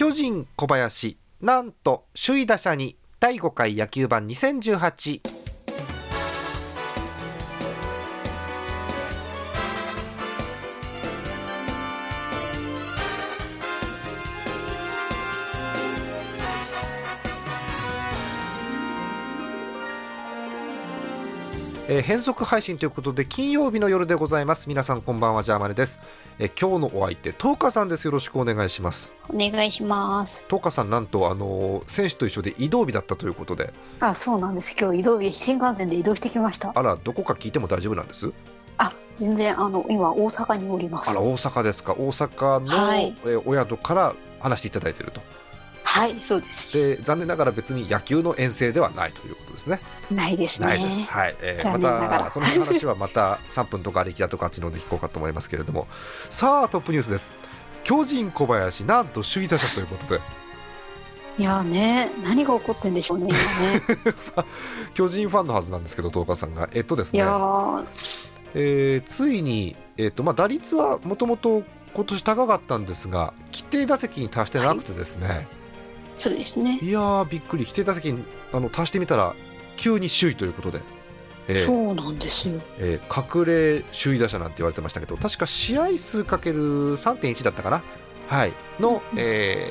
巨人小林なんと首位打者に第5回野球盤2018えー変則配信ということで金曜日の夜でございます。皆さんこんばんはジャーマネです、えー今日のお相手トーカさんです。よろしくお願いします。お願いします。トーカさんなんとあのー選手と一緒で移動日だったということで。あ、そうなんです。今日移動日新幹線で移動してきました。あらどこか聞いても大丈夫なんです？あ、全然あの今大阪におります。あら大阪ですか。大阪の、はい。えーお宿から話していただいているとはい、そうです。で残念ながら別に野球の遠征ではないということですねないですね。ないです。はい、えー、またその話はまた3分とか力だとかあっちので聞こうかと思いますけれども、さあトップニュースです。巨人小林なんと首位打者ということで、いやね、何が起こってんでしょうね今ね。巨人ファンのはずなんですけど、東川さんがえっとですねいや、ー、えーついにえっとまあ打率はもともと今年高かったんですが、規定打席に達してなくてですね、そうですね。い、やーびっくり規定打席にあの達してみたら急に首位ということで。えーそうなんですよ。えー隠れ首位打者なんて言われてましたけど確か試合数かける3.1だったかな、はい、の、うんえ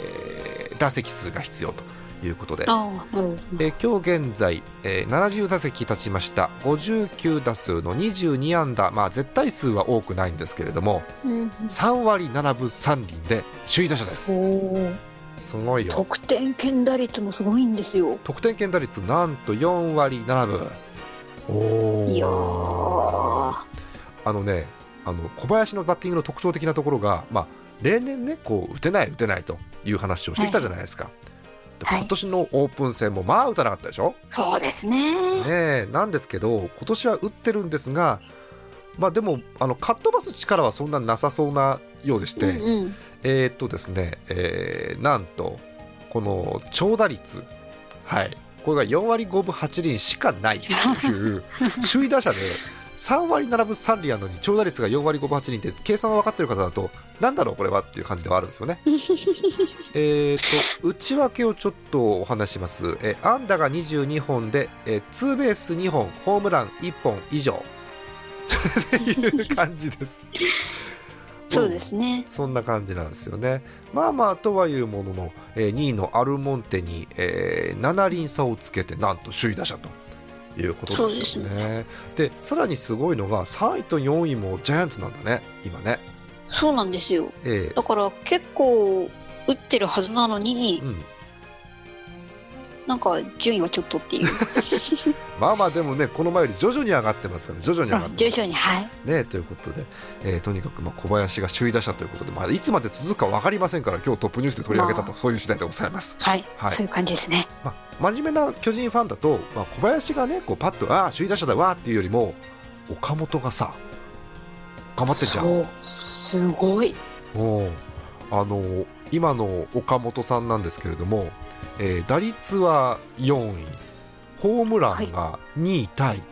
ー打席数が必要ということで。えー今日現在、えー70打席立ちました59打数の22安打、まあ、絶対数は多くないんですけれどもうん。3割7分3厘で首位打者ですおお、すごいよ。得点圏打率もすごいんですよ。得点圏打率なんと4割7分。おー。いやー、あのねあの小林のバッティングの特徴的なところが、まあ、例年ねこう打てない打てないという話をしてきたじゃないですか、ではい。今年のオープン戦もまあ打たなかったでしょ、そうですね。ねえなんですけど今年は打ってるんですが、まあ、でもあのかっ飛ばす力はそんななさそうなようでして、うんうん。えーっとですね、えーなんとこの長打率はいこれが4割5分8厘しかないという 首位打者で3割7分3厘あるのに長打率が4割5分8厘って計算が分かってる方だとなんだろうこれはっていう感じではあるんですよね。えと内訳をちょっとお話しします。えー安打が22本で、えーツーベース2本ホームラン1本以上 っていう感じです。そうですね。そんな感じなんですよね。まあまあとはいうものの、えー2位のアルモンテに、えー7厘差をつけてなんと首位打者ということですよね。でさらにすごいのが3位と4位もジャイアンツなんだね今ね。そうなんですよ。えーだから結構打ってるはずなのに、うん、なんか順位はちょっとっていう。まあまあでもねこの前より徐々に上がってますから徐々に上があってます徐々に、はい。ねということで、えーとにかくまあ小林が首位打者ということで、まあ、いつまで続くか分かりませんから今日トップニュースで取り上げたと、まそういう次第でございます。はい、はいそういう感じですね。まあ、真面目な巨人ファンだと、まあ、小林がねこうパッとああ首位打者だわーっていうよりも岡本がさ頑張ってんじゃんそう、すごい。おうあの今の岡本さんなんですけれども、えー打率は4位。ホームランが2位タイ、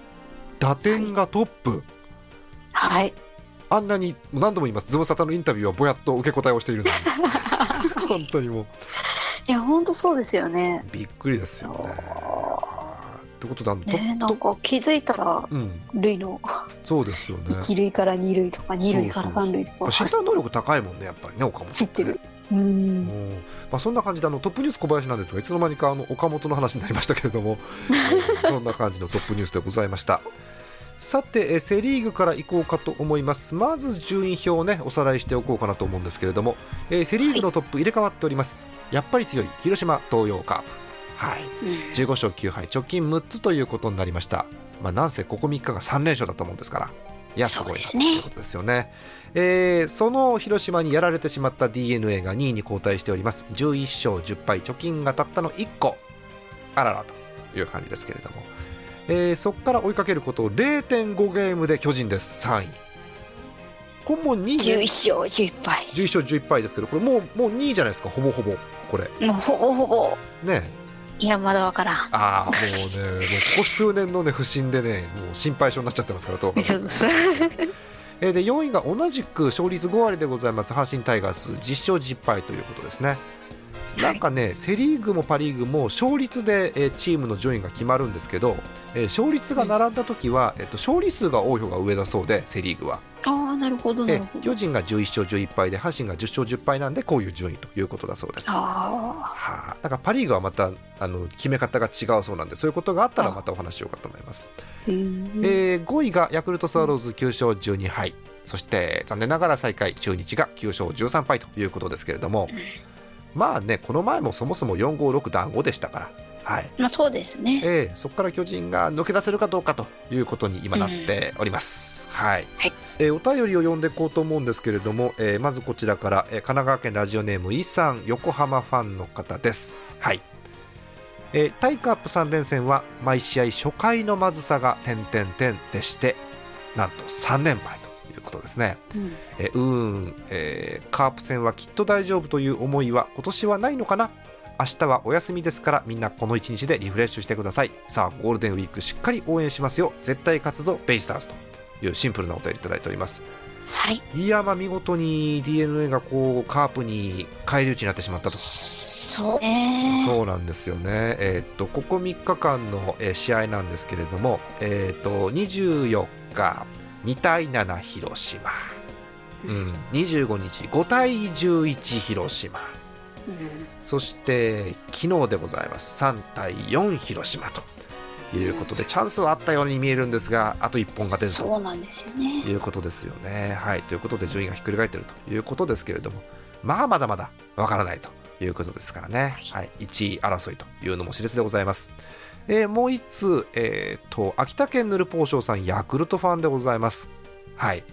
打点がトップ、はい。あんなに何度も言います。ズムサタのインタビューはぼやっと受け答えをしているのに。本当にもう。いや、本当そうですよね。びっくりですよね。ってことであのとね、なんか気づいたら、うん、塁のそうですよね。一塁から二塁とか、二塁から三塁とか。身体能力高いもんねやっぱりね岡本走ってる。ね。うん。うん。まあ、そんな感じであのトップニュース小林なんですがいつの間にかあの岡本の話になりましたけれども、え ーそんな感じのトップニュースでございました。さてえーセ・リーグから行こうかと思います。まず順位表をねおさらいしておこうかなと思うんですけれども、えーセ・リーグのトップ入れ替わっております、やっぱり強い広島東洋カープ。はい。うん。15勝9敗直近6つということになりました、まあ、なんせここ3日が3連勝だったもんですから、いやすごいそうですね。ということですよね。えーその広島にやられてしまった d n a が2位に後退しております。11勝10敗貯金がたったの1個。あららという感じですけれども、えーそこから追いかけることを0.5ゲームで巨人です。3位。これもう2位、11勝11敗。11勝11敗ですけどこれもうもう2位じゃないですか。ほぼほぼこれ。もうほぼほぼ。ねいやまだわからん。ああもうねもうここ数年のね不振でねもう心配性になっちゃってますからと。えーで4位が同じく勝率5割でございます阪神タイガース10勝10敗ということですね。なんかね、セ・リーグもパ・リーグも勝率で、えーチームの順位が決まるんですけど、えー勝率が並んだ時は、えっと勝利数が多い方が上だそうでセ・リーグは、ああなるほど巨人が11勝11敗で阪神が10勝10敗なんでこういう順位ということだそうです。はああ、なんかパ・リーグはまたあの決め方が違うそうなんでそういうことがあったらまたお話しようかと思います。えー5位がヤクルトスワローズ9勝12敗。そして残念ながら最下位中日が9勝13敗ということですけれどもまあねこの前もそもそも456団子でしたから、はい。まあそうですね。えーそこから巨人が抜け出せるかどうかということに今なっております。はい。はい。えーお便りを読んでいこうと思うんですけれども、えーまずこちらから、えー神奈川県ラジオネームイさん横浜ファンの方です。はい。えータイカップ3連戦は毎試合初回のまずさが点々点でしてなんと3連敗とことですね。うん。えーうーん、えーカープ戦はきっと大丈夫という思いは今年はないのかな？明日はお休みですからみんなこの一日でリフレッシュしてください。さあゴールデンウィークしっかり応援しますよ。絶対勝つぞベイスターズと。いうシンプルなお便りいただいております。はい。いやまあ見事に d n a がこうカープに返り討ちになってしまったと。そう。ね。そうなんですよね、えーっとここ3日間の、えー試合なんですけれども、えーっと24日2対7広島、うん、25日5対11広島。うんそして昨日でございます。3対4広島と。いうことでチャンスはあったように見えるんですがあと1本が出ると。そうなんですよね。いうことですよね。はい、ということで順位がひっくり返っていると。いうことですけれどもまあまだまだわからないと。いうことですからね、はい、1位争いというのも熾烈でございます。えーもう1通、えーと秋田県ヌルポーショーさんヤクルトファンでございます。はい、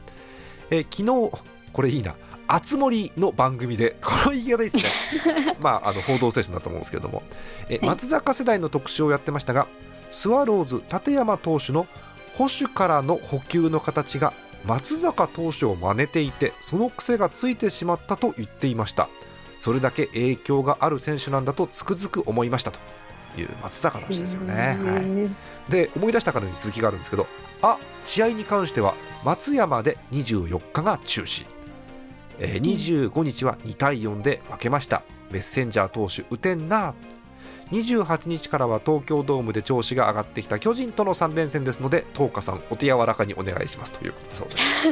えー昨日これいいな。あつ森の番組でこの言い方いいですね。まああの報道ステーションだと思うんですけれども、えはい。松坂世代の特集をやってましたがスワローズ立山投手の保守からの補給の形が松坂投手を真似ていてその癖がついてしまったと言っていました。それだけ影響がある選手なんだとつくづく思いましたという松坂投手ですよね、はい、で思い出したからに続きがあるんですけどあ試合に関しては松山で24日が中止、えー25日は2対4で負けました。メッセンジャー投手打てんな28日からは東京ドームで調子が上がってきた巨人との3連戦ですので東花さんお手柔らかにお願いします。ということだそうです。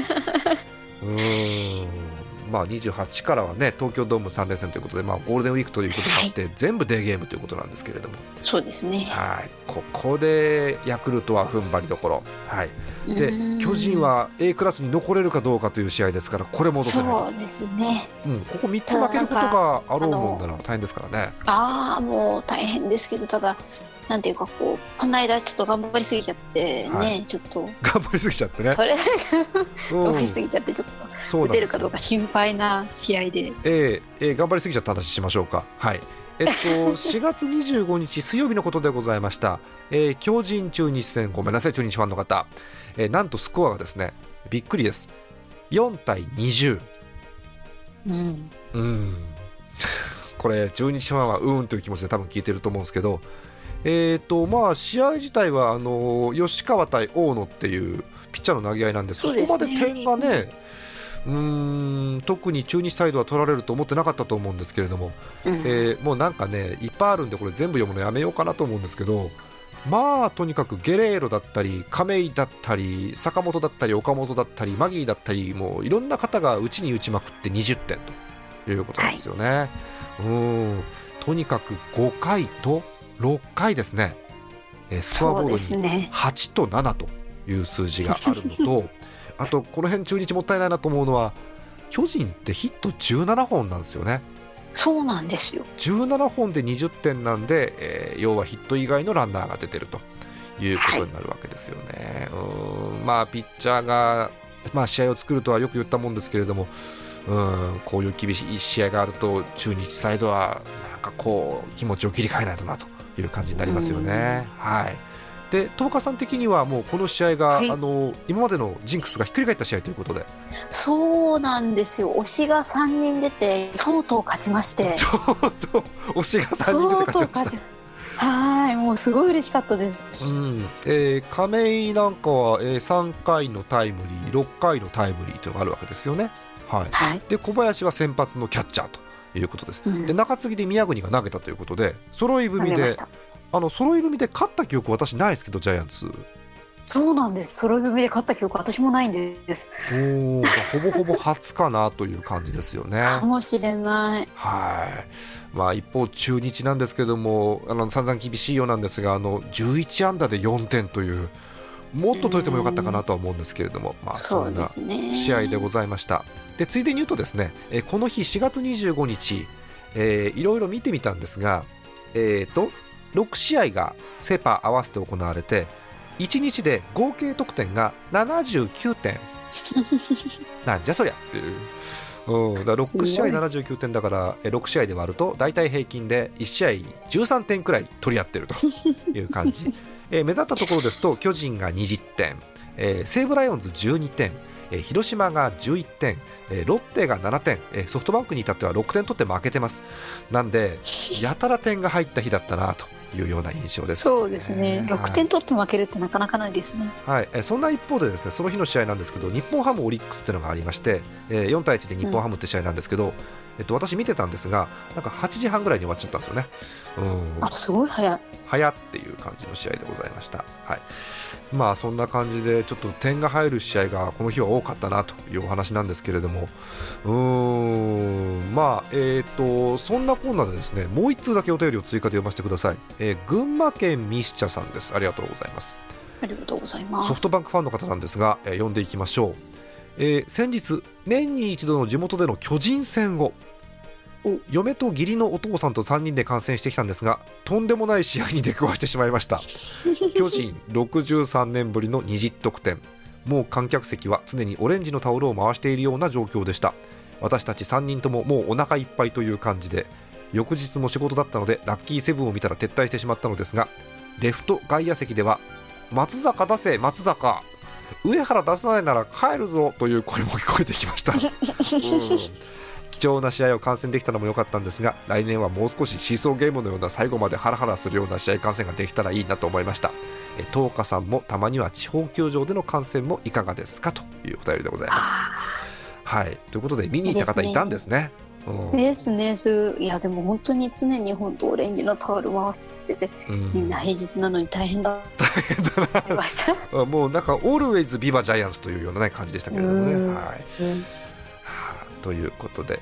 うーんまあ28からはね東京ドーム3連戦ということで、まあ、ゴールデンウィークということもあって、全部デーゲームということなんですけれども。そうですね。はい。ここでヤクルトは踏ん張りどころ、はい、でうん。巨人は A クラスに残れるかどうかという試合ですからこれ戻そうですね。うん、ここ3つ負けることがあろうもんだな大変ですからね。ああもう大変ですけどただなんていうかこうこの間ちょっと頑張りすぎちゃってね、はいちょっと頑張りすぎちゃってねそ、れうん頑張りすぎちゃってちょっそうなん打てるかどうか心配な試合でえーえー頑張りすぎちゃった話しましょうか。はい。えっと、4月25日水曜日のことでございました。えー巨人中日戦、ごめんなさい、中日ファンの方。えーなんとスコアがですね、びっくりです。4対20。うんうん。これ、中日ファンはうーんという気持ちで多分聞いてると思うんですけど、えーとまあ、試合自体はあの吉川対大野っていうピッチャーの投げ合いなんですね。こまで点がねうーん特に中日サイドは取られると思ってなかったと思うんですけれども、うん。えーもうなんかねいっぱいあるんでこれ全部読むのやめようかなと思うんですけどまあとにかくゲレーロだったり亀井だったり坂本だったり岡本だったりマギーだったりもういろんな方が打ちに打ちまくって20点ということなんですよね。うんとにかく5回と6回ですね、えースコアボードにすね。8と7という数字があるのと あとこの辺中日もったいないなと思うのは巨人ってヒット17本なんですよね。そうなんですよ。17本で20点なんで、えー要はヒット以外のランナーが出てるということになるわけですよね。うーんまあピッチャーがまあ、試合を作るとはよく言ったもんですけれどもうんこういう厳しい試合があると中日サイドはなんかこう気持ちを切り替えないとなという感じになりますよね。はい。で東花さん的にはもうこの試合が、はい。あの今までのジンクスがひっくり返った試合ということで。そうなんですよ。推しが3人出てとうとう勝ちまして。ちょうど推しが3人出て勝ちました。はいもうすごい嬉しかったです、うん。えー亀井なんかは、えー3回のタイムリー6回のタイムリーというのがあるわけですよね。はい、はい、で小林は先発のキャッチャーということです。うん。で中継ぎで宮国が投げたということで揃い踏みであの揃い踏みで勝った記憶私ないですけどジャイアンツ。そうなんです。揃い踏みで勝った記憶私もないんです。おーほぼほぼ初かなという感じですよね。かもしれない。はい。まあ、一方、中日なんですけどもあの散々厳しいようなんですがあの11安打で4点というもっと取れてもよかったかなとは思うんですけれども、まあ、そんでな試合でございましたでついでに言うとですね、えーこの日4月25日、えーいろいろ見てみたんですが、えー、と6試合がセ・パ合わせて行われて1日で合計得点が79点。なんじゃそりゃっていう。うん、だから6試合すごい。79点だからえー6試合で割ると大体平均で1試合13点くらい取り合ってると いう感じ、えー目立ったところですと巨人が20点、えー西武ライオンズ12点、えー広島が11点、えーロッテが7点、えーソフトバンクに至っては6点取って負けてます。なんで やたら点が入った日だったなというような印象です、そうですね。はい。6点取って負けるってなかなかないですね。はい、えーそんな一方でですねその日の試合なんですけど日本ハムオリックスっていうのがありまして、えー4対1で日本ハムって試合なんですけど、えっと、私見てたんですがなんか8時半ぐらいに終わっちゃったんですよね。うん。あすごい早い。早っていう感じの試合でございました。はい、まあそんな感じでちょっと点が入る試合がこの日は多かったなというお話なんですけれども。うーん。まあえっ、とそんなコーナーでですねもう一通だけお便りを追加で読ませてください、えー群馬県ミスチャさんです。ありがとうございます。ありがとうございます。ソフトバンクファンの方なんですが、えー読んでいきましょう、えー先日年に一度の地元での巨人戦をお。嫁と義理のお父さんと3人で観戦してきたんですがとんでもない試合に出くわしてしまいました。巨人63年ぶりの20得点。もう観客席は常にオレンジのタオルを回しているような状況でした。私たち3人とももうお腹いっぱいという感じで翌日も仕事だったのでラッキーセブンを見たら撤退してしまったのですがレフト外野席では松坂出せ松坂上原出さないなら帰るぞという声も聞こえてきました、うん。貴重な試合を観戦できたのも良かったんですが来年はもう少しシーソーゲームのような最後までハラハラするような試合観戦ができたらいいなと思いました。え東花さんもたまには地方球場での観戦もいかがですかというお便りでございます。はい。ということで見に行った方いたんですね。うん。ですね。すいやでも本当に常に本当オレンジのタオル回っててうん。みんな平日なのに大変だ。大変だな。もうなんかオールウェイズビバジャイアンツというような、ね、感じでしたけれどもね。うん。はい。はあということで、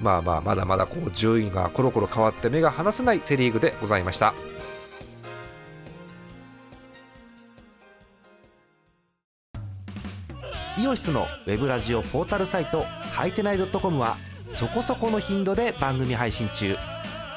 まあまあ、まだまだこう順位がコロコロ変わって目が離せないセ・リーグでございました。イオシスのウェブラジオポータルサイト「はいてない .com」はそこそこの頻度で番組配信中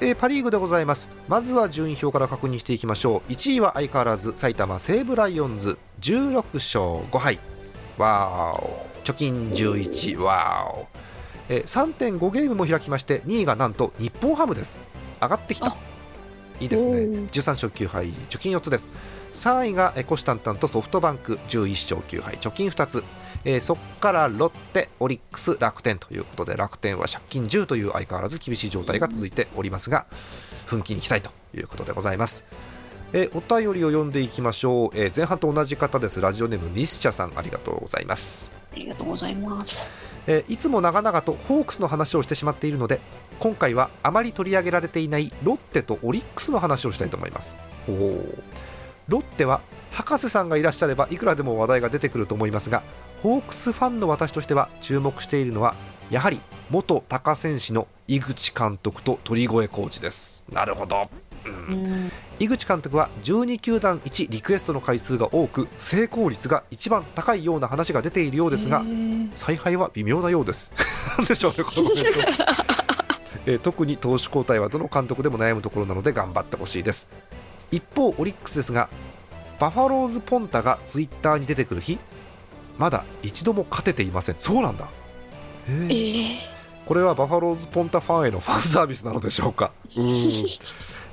えーパ・リーグでございます。まずは順位表から確認していきましょう。1位は相変わらず埼玉西武ライオンズ。16勝5敗。わーお。貯金11わーお、えー3.5ゲームも開きまして2位がなんと日本ハムです。上がってきた。あ。いいですね。おー。13勝9敗。貯金4つです。3位がえー虎視眈々とソフトバンク。11勝9敗。貯金2つえーそこからロッテ、オリックス、楽天ということで楽天は借金10という相変わらず厳しい状態が続いておりますが奮起に期待ということでございます。えーお便りを読んでいきましょう、えー前半と同じ方です。ラジオネームミスチャさんありがとうございます、ありがとうございます。えーいつも長々とホークスの話をしてしまっているので今回はあまり取り上げられていないロッテとオリックスの話をしたいと思います。おーロッテは博士さんがいらっしゃればいくらでも話題が出てくると思いますがホークスファンの私としては注目しているのはやはり元高選手の井口監督と鳥越コーチです。なるほど、うん。うん。井口監督は12球団1リクエストの回数が多く成功率が一番高いような話が出ているようですが采配は微妙なようです。でしょうねこのコメント。えー特に投手交代はどの監督でも悩むところなので頑張ってほしいです。一方オリックスですがバファローズポンタがツイッターに出てくる日まだ一度も勝てていません。そうなんだ。へーえーこれはバファローズポンタファンへのファンサービスなのでしょうか。うーん。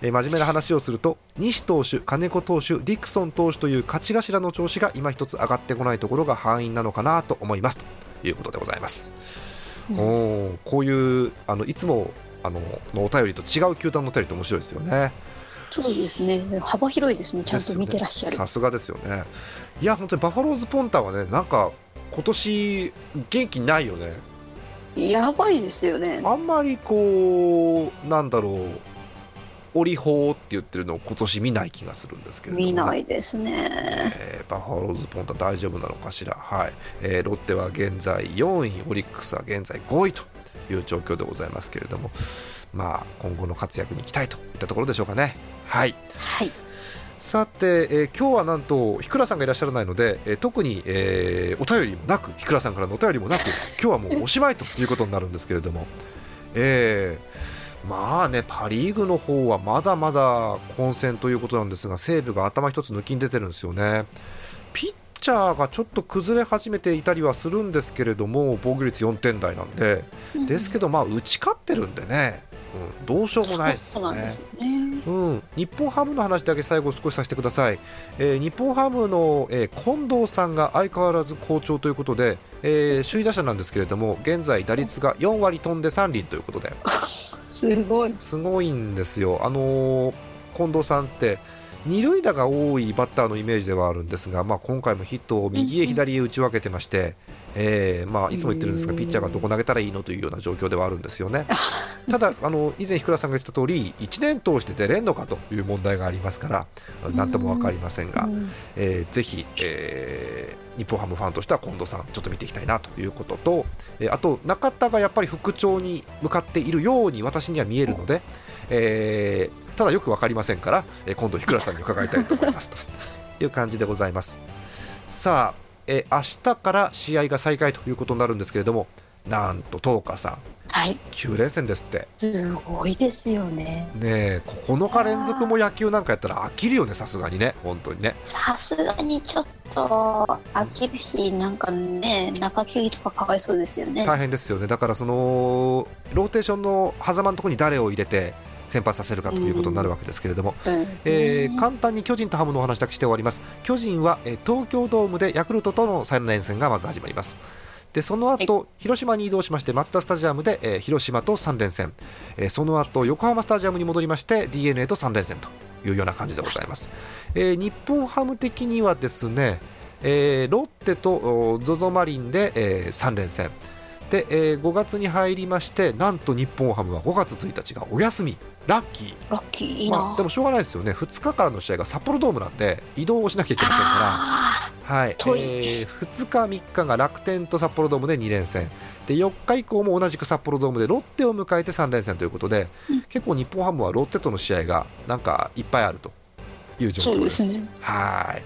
えー真面目な話をすると西投手、金子投手、ディクソン投手という勝ち頭の調子が今一つ上がってこないところが敗因なのかなと思います。ということでございます。うん。おーこういうあのいつもあののお便りと違う球団のお便りって面白いですよね。そうですね。幅広いですね。ちゃんと見てらっしゃる、さすがですよね。いや本当にバファローズポンタはねなんか今年元気ないよね。やばいですよね。あんまりこうなんだろうオリホーって言ってるのを今年見ない気がするんですけれども、見ないですね。えーバファローズポンタ大丈夫なのかしら、はい。えーロッテは現在4位オリックスは現在5位という状況でございますけれども、まあ、今後の活躍に期待といったところでしょうかね。はい。はい。さて、えー今日はなんと日倉さんがいらっしゃらないので、えー特に、えーお便りもなく日倉さんからのお便りもなく今日はもうおしまいということになるんですけれども、えーまあねパ・リーグの方はまだまだ混戦ということなんですが西武が頭一つ抜きに出てるんですよね。ピッチャーがちょっと崩れ始めていたりはするんですけれども防御率4点台なんで。ですけどまあ打ち勝ってるんでね、うん、どうしようもないですよね。うん、日本ハムの話だけ最後少しさせてください、えー日本ハムの、えー近藤さんが相変わらず好調ということで、えー首位打者なんですけれども現在打率が4割飛んで3厘ということで。すごい。すごいんですよ、あのー近藤さんって二塁打が多いバッターのイメージではあるんですが、まあ、今回もヒットを右へ左へ打ち分けてまして、えーまあ、いつも言ってるんですがうん。ピッチャーがどこ投げたらいいのというような状況ではあるんですよね。ただあの以前、日倉さんが言ってた通り1年通して出れんのかという問題がありますからなんとも分かりませんが、うん。えーぜひ、えー日本ハムファンとしては近藤さんちょっと見ていきたいなということと、えーあと中田がやっぱり復調に向かっているように私には見えるので、えーただよく分かりませんから、えー今度日倉さんに伺いたいと思いますと。いう感じでございます。さあ、えー明日から試合が再開ということになるんですけれどもなんと東花さん。はい。9連戦ですって。すごいですよね。ねえ9日連続も野球なんかやったら飽きるよねさすがにね。本当にね。さすがにちょっと飽きるしなんかね中継ぎとかかわいそうですよね。大変ですよね。だからそのローテーションの狭間のところに誰を入れて先発させるかということになるわけですけれども、そうえー簡単に巨人とハムのお話だけして終わります。巨人は、えー東京ドームでヤクルトとの3連戦がまず始まります。でその後、広島に移動しましてマツダスタジアムで、えー広島と3連戦、えーその後横浜スタジアムに戻りまして d n a と3連戦というような感じでございます、えー日本ハム的にはですね、えーロッテとお ZOZO マリンで、え3連戦。で、えー5月に入りましてなんと日本ハムは5月1日がお休みラッキー。ラッキーいいな、まあ、でもしょうがないですよね、2日からの試合が札幌ドームなんで、移動をしなきゃいけませんかあら、はい。えー、2日、3日が楽天と札幌ドームで2連戦、で4日以降も同じく札幌ドームでロッテを迎えて3連戦ということで、うん。結構、日本ハムはロッテとの試合がなんかいっぱいあるという状況で。ですすね。はい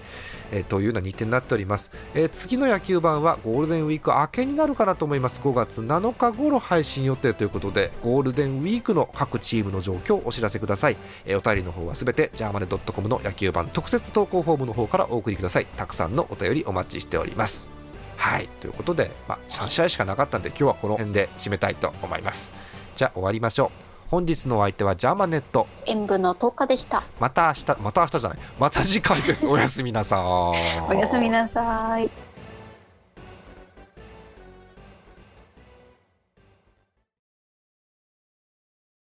えーというような日程になっております、えー次の野球版はゴールデンウィーク明けになるかなと思います。5月7日頃配信予定ということでゴールデンウィークの各チームの状況をお知らせください、えーお便りの方はすべてジャーマネドットコムの野球版特設投稿フォームの方からお送りください。たくさんのお便りお待ちしております。はい。ということで、まあ、3試合しかなかったんで今日はこの辺で締めたいと思います。じゃあ終わりましょう。本日のお相手はジャーマネット。演舞の10日でした。また明日また明日じゃない。また次回です。おやすみなさーい。おやすみなさい